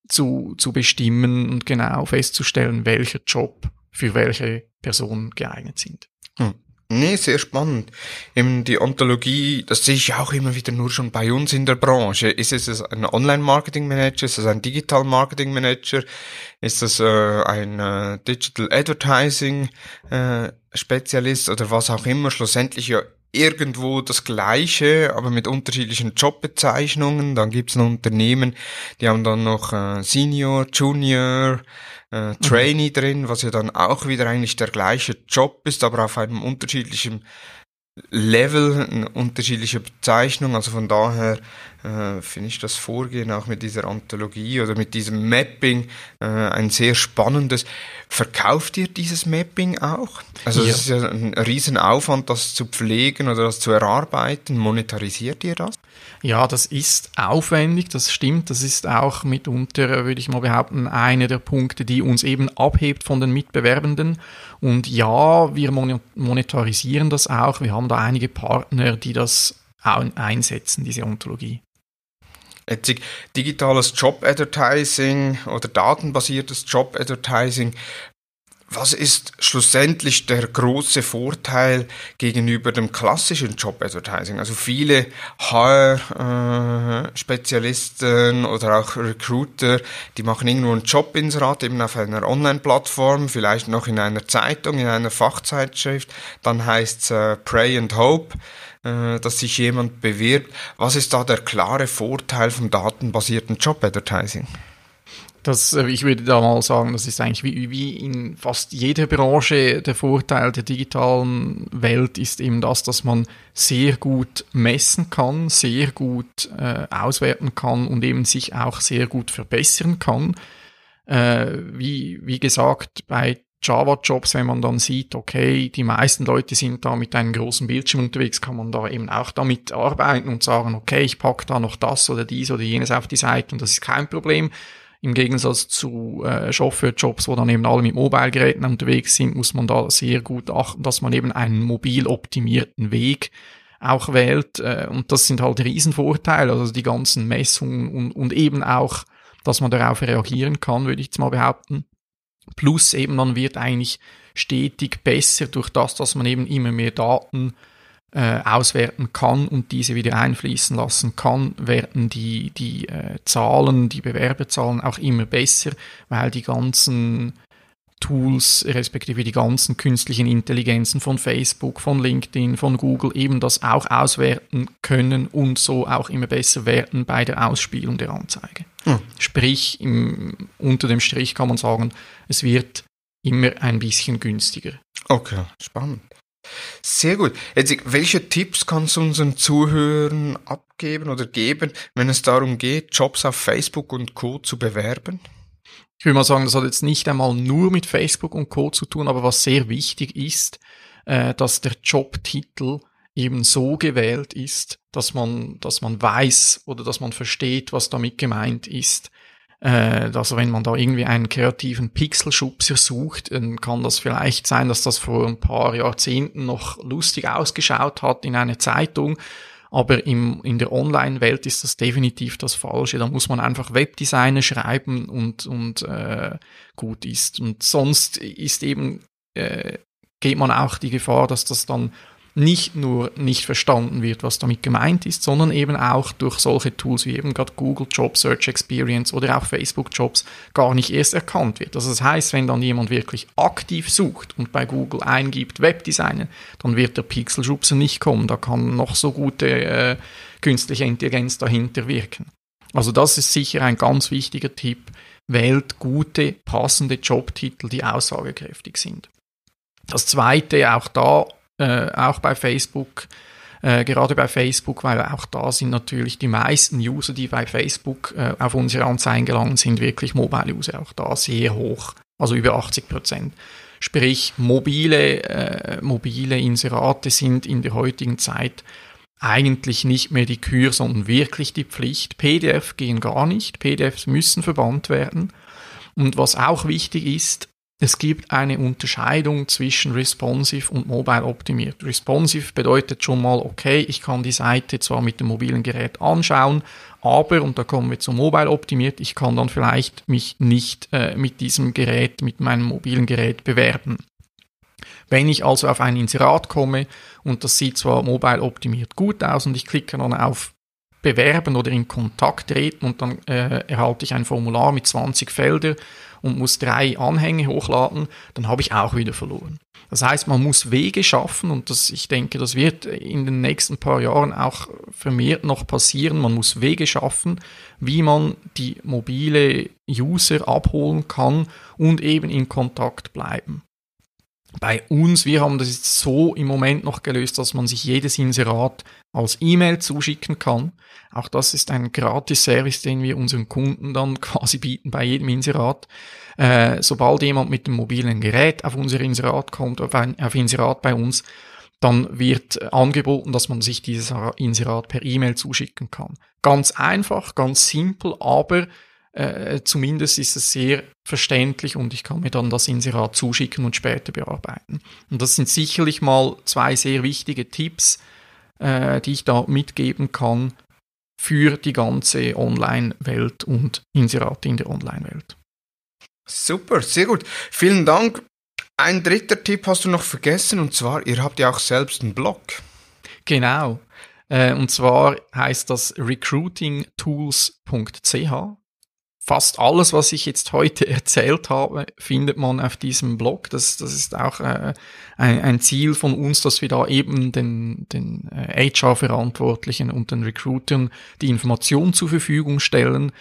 zu, zu bestimmen und genau festzustellen, welcher Job für welche Person geeignet sind. Hm. Nee, sehr spannend. Eben die Ontologie, das sehe ich auch immer wieder nur schon bei uns in der Branche. Ist es ein Online-Marketing-Manager? Ist es ein Digital-Marketing-Manager? Ist es äh, ein äh, Digital Advertising-Spezialist äh, oder was auch immer? Schlussendlich ja irgendwo das Gleiche, aber mit unterschiedlichen Jobbezeichnungen. Dann gibt es Unternehmen, die haben dann noch äh, Senior, Junior, äh, Trainee mhm. drin, was ja dann auch wieder eigentlich der gleiche Job ist, aber auf einem unterschiedlichen Level, eine unterschiedliche Bezeichnung. Also von daher äh, finde ich das Vorgehen auch mit dieser Anthologie oder mit diesem Mapping äh, ein sehr spannendes. Verkauft ihr dieses Mapping auch? Also es ist ja ein Riesenaufwand, das zu pflegen oder das zu erarbeiten. Monetarisiert ihr das? Ja, das ist aufwendig, das stimmt. Das ist auch mitunter, würde ich mal behaupten, einer der Punkte, die uns eben abhebt von den Mitbewerbenden. Und ja, wir monetarisieren das auch. Wir haben da einige Partner, die das einsetzen, diese Ontologie. Jetzt digitales Job-Advertising oder datenbasiertes Job-Advertising was ist schlussendlich der große Vorteil gegenüber dem klassischen Job-Advertising? Also viele HR-Spezialisten oder auch Recruiter, die machen irgendwo einen Jobinserat eben auf einer Online-Plattform, vielleicht noch in einer Zeitung, in einer Fachzeitschrift. Dann heißt's äh, Pray and Hope äh, dass sich jemand bewirbt. Was ist da der klare Vorteil vom datenbasierten Job-Advertising? Das, äh, ich würde da mal sagen, das ist eigentlich wie, wie in fast jeder Branche der Vorteil der digitalen Welt ist eben das, dass man sehr gut messen kann, sehr gut äh, auswerten kann und eben sich auch sehr gut verbessern kann. Äh, wie, wie gesagt, bei Java-Jobs, wenn man dann sieht, okay, die meisten Leute sind da mit einem großen Bildschirm unterwegs, kann man da eben auch damit arbeiten und sagen, okay, ich packe da noch das oder dies oder jenes auf die Seite und das ist kein Problem im Gegensatz zu äh, Chauffeurjobs, wo dann eben alle mit Mobilgeräten unterwegs sind, muss man da sehr gut achten, dass man eben einen mobil optimierten Weg auch wählt. Äh, und das sind halt Riesenvorteile, also die ganzen Messungen und, und eben auch, dass man darauf reagieren kann, würde ich jetzt mal behaupten. Plus eben man wird eigentlich stetig besser durch das, dass man eben immer mehr Daten äh, auswerten kann und diese wieder einfließen lassen kann, werden die, die äh, Zahlen, die Bewerberzahlen auch immer besser, weil die ganzen Tools, respektive die ganzen künstlichen Intelligenzen von Facebook, von LinkedIn, von Google eben das auch auswerten können und so auch immer besser werden bei der Ausspielung der Anzeige. Hm. Sprich, im, unter dem Strich kann man sagen, es wird immer ein bisschen günstiger. Okay, spannend. Sehr gut. Jetzt, welche Tipps kannst du unseren Zuhörern abgeben oder geben, wenn es darum geht, Jobs auf Facebook und Co. zu bewerben? Ich will mal sagen, das hat jetzt nicht einmal nur mit Facebook und Co. zu tun, aber was sehr wichtig ist, äh, dass der Jobtitel eben so gewählt ist, dass man, dass man weiß oder dass man versteht, was damit gemeint ist. Äh, also wenn man da irgendwie einen kreativen Pixelschubser sucht, dann kann das vielleicht sein, dass das vor ein paar Jahrzehnten noch lustig ausgeschaut hat in einer Zeitung. Aber im, in der Online-Welt ist das definitiv das Falsche. Da muss man einfach Webdesigner schreiben und, und äh, gut ist. Und sonst ist eben, äh, geht man auch die Gefahr, dass das dann nicht nur nicht verstanden wird, was damit gemeint ist, sondern eben auch durch solche Tools wie eben gerade Google Job Search Experience oder auch Facebook Jobs gar nicht erst erkannt wird. Also das heißt, wenn dann jemand wirklich aktiv sucht und bei Google eingibt Webdesigner, dann wird der Pixelschubser nicht kommen. Da kann noch so gute äh, künstliche Intelligenz dahinter wirken. Also das ist sicher ein ganz wichtiger Tipp. Wählt gute, passende Jobtitel, die aussagekräftig sind. Das zweite, auch da äh, auch bei Facebook, äh, gerade bei Facebook, weil auch da sind natürlich die meisten User, die bei Facebook äh, auf unsere Anzeigen gelangen, sind wirklich Mobile-User, auch da sehr hoch, also über 80 Prozent. Sprich, mobile, äh, mobile Inserate sind in der heutigen Zeit eigentlich nicht mehr die Kür, sondern wirklich die Pflicht. PDF gehen gar nicht. PDFs müssen verbannt werden. Und was auch wichtig ist, es gibt eine Unterscheidung zwischen responsive und mobile optimiert. Responsive bedeutet schon mal, okay, ich kann die Seite zwar mit dem mobilen Gerät anschauen, aber, und da kommen wir zu mobile optimiert, ich kann dann vielleicht mich nicht äh, mit diesem Gerät, mit meinem mobilen Gerät bewerben. Wenn ich also auf ein Inserat komme und das sieht zwar mobile optimiert gut aus und ich klicke dann auf bewerben oder in Kontakt treten und dann äh, erhalte ich ein Formular mit 20 Feldern und muss drei Anhänge hochladen, dann habe ich auch wieder verloren. Das heißt, man muss Wege schaffen und das, ich denke, das wird in den nächsten paar Jahren auch vermehrt noch passieren. Man muss Wege schaffen, wie man die mobile User abholen kann und eben in Kontakt bleiben. Bei uns, wir haben das jetzt so im Moment noch gelöst, dass man sich jedes Inserat als E-Mail zuschicken kann. Auch das ist ein Gratis-Service, den wir unseren Kunden dann [laughs] quasi bieten bei jedem Inserat. Äh, sobald jemand mit dem mobilen Gerät auf unser Inserat kommt, auf ein auf Inserat bei uns, dann wird angeboten, dass man sich dieses Inserat per E-Mail zuschicken kann. Ganz einfach, ganz simpel, aber äh, zumindest ist es sehr verständlich und ich kann mir dann das Inserat zuschicken und später bearbeiten. Und das sind sicherlich mal zwei sehr wichtige Tipps, äh, die ich da mitgeben kann für die ganze Online-Welt und Inserate in der Online-Welt. Super, sehr gut. Vielen Dank. Ein dritter Tipp hast du noch vergessen und zwar, ihr habt ja auch selbst einen Blog. Genau. Äh, und zwar heißt das recruitingtools.ch fast alles, was ich jetzt heute erzählt habe, findet man auf diesem Blog. Das, das ist auch äh, ein, ein, Ziel von uns, dass wir da eben den, den äh, HR-Verantwortlichen und den Recruitern die Information zur Verfügung stellen,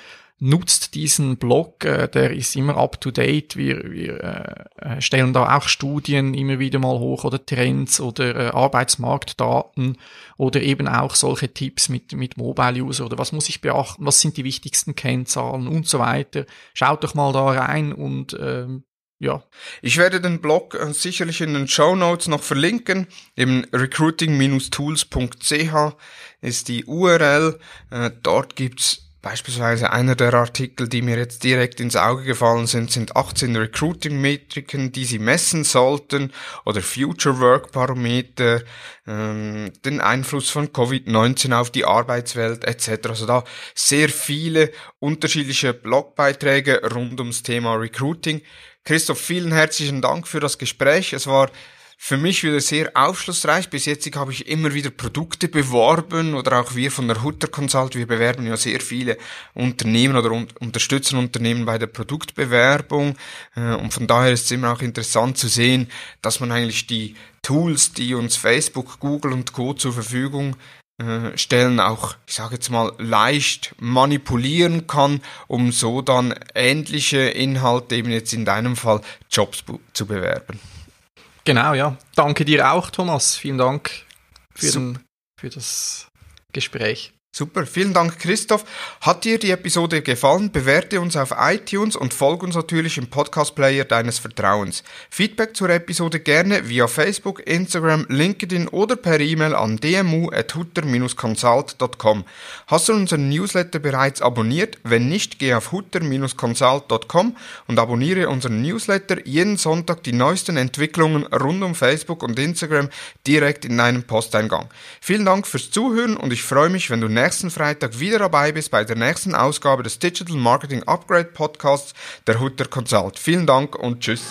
nutzt diesen Blog, äh, der ist immer up to date. Wir, wir äh, äh, stellen da auch Studien immer wieder mal hoch oder Trends oder äh, Arbeitsmarktdaten oder eben auch solche Tipps mit, mit Mobile User oder was muss ich beachten, was sind die wichtigsten Kennzahlen und so weiter. Schaut doch mal da rein und ähm, ja. Ich werde den Blog äh, sicherlich in den Show Notes noch verlinken. Eben recruiting-tools.ch ist die URL. Äh, dort gibt's Beispielsweise einer der Artikel, die mir jetzt direkt ins Auge gefallen sind, sind 18 Recruiting-Metriken, die Sie messen sollten, oder Future Work Barometer, ähm, den Einfluss von Covid-19 auf die Arbeitswelt etc. Also da sehr viele unterschiedliche Blogbeiträge rund ums Thema Recruiting. Christoph, vielen herzlichen Dank für das Gespräch. Es war für mich wieder sehr aufschlussreich. Bis jetzt habe ich immer wieder Produkte beworben oder auch wir von der Hutter Consult, wir bewerben ja sehr viele Unternehmen oder un unterstützen Unternehmen bei der Produktbewerbung. Äh, und von daher ist es immer auch interessant zu sehen, dass man eigentlich die Tools, die uns Facebook, Google und Co. zur Verfügung äh, stellen, auch, ich sage jetzt mal, leicht manipulieren kann, um so dann ähnliche Inhalte, eben jetzt in deinem Fall, Jobs zu bewerben. Genau, ja. Danke dir auch, Thomas. Vielen Dank für, den, für das Gespräch. Super, vielen Dank Christoph. Hat dir die Episode gefallen? Bewerte uns auf iTunes und folge uns natürlich im Podcast-Player deines Vertrauens. Feedback zur Episode gerne via Facebook, Instagram, LinkedIn oder per E-Mail an dmu.hutter-consult.com. Hast du unseren Newsletter bereits abonniert? Wenn nicht, geh auf hutter-consult.com und abonniere unseren Newsletter. Jeden Sonntag die neuesten Entwicklungen rund um Facebook und Instagram direkt in deinem Posteingang. Vielen Dank fürs Zuhören und ich freue mich, wenn du nächsten Freitag wieder dabei bist bei der nächsten Ausgabe des Digital Marketing Upgrade Podcasts der Hutter Consult. Vielen Dank und tschüss.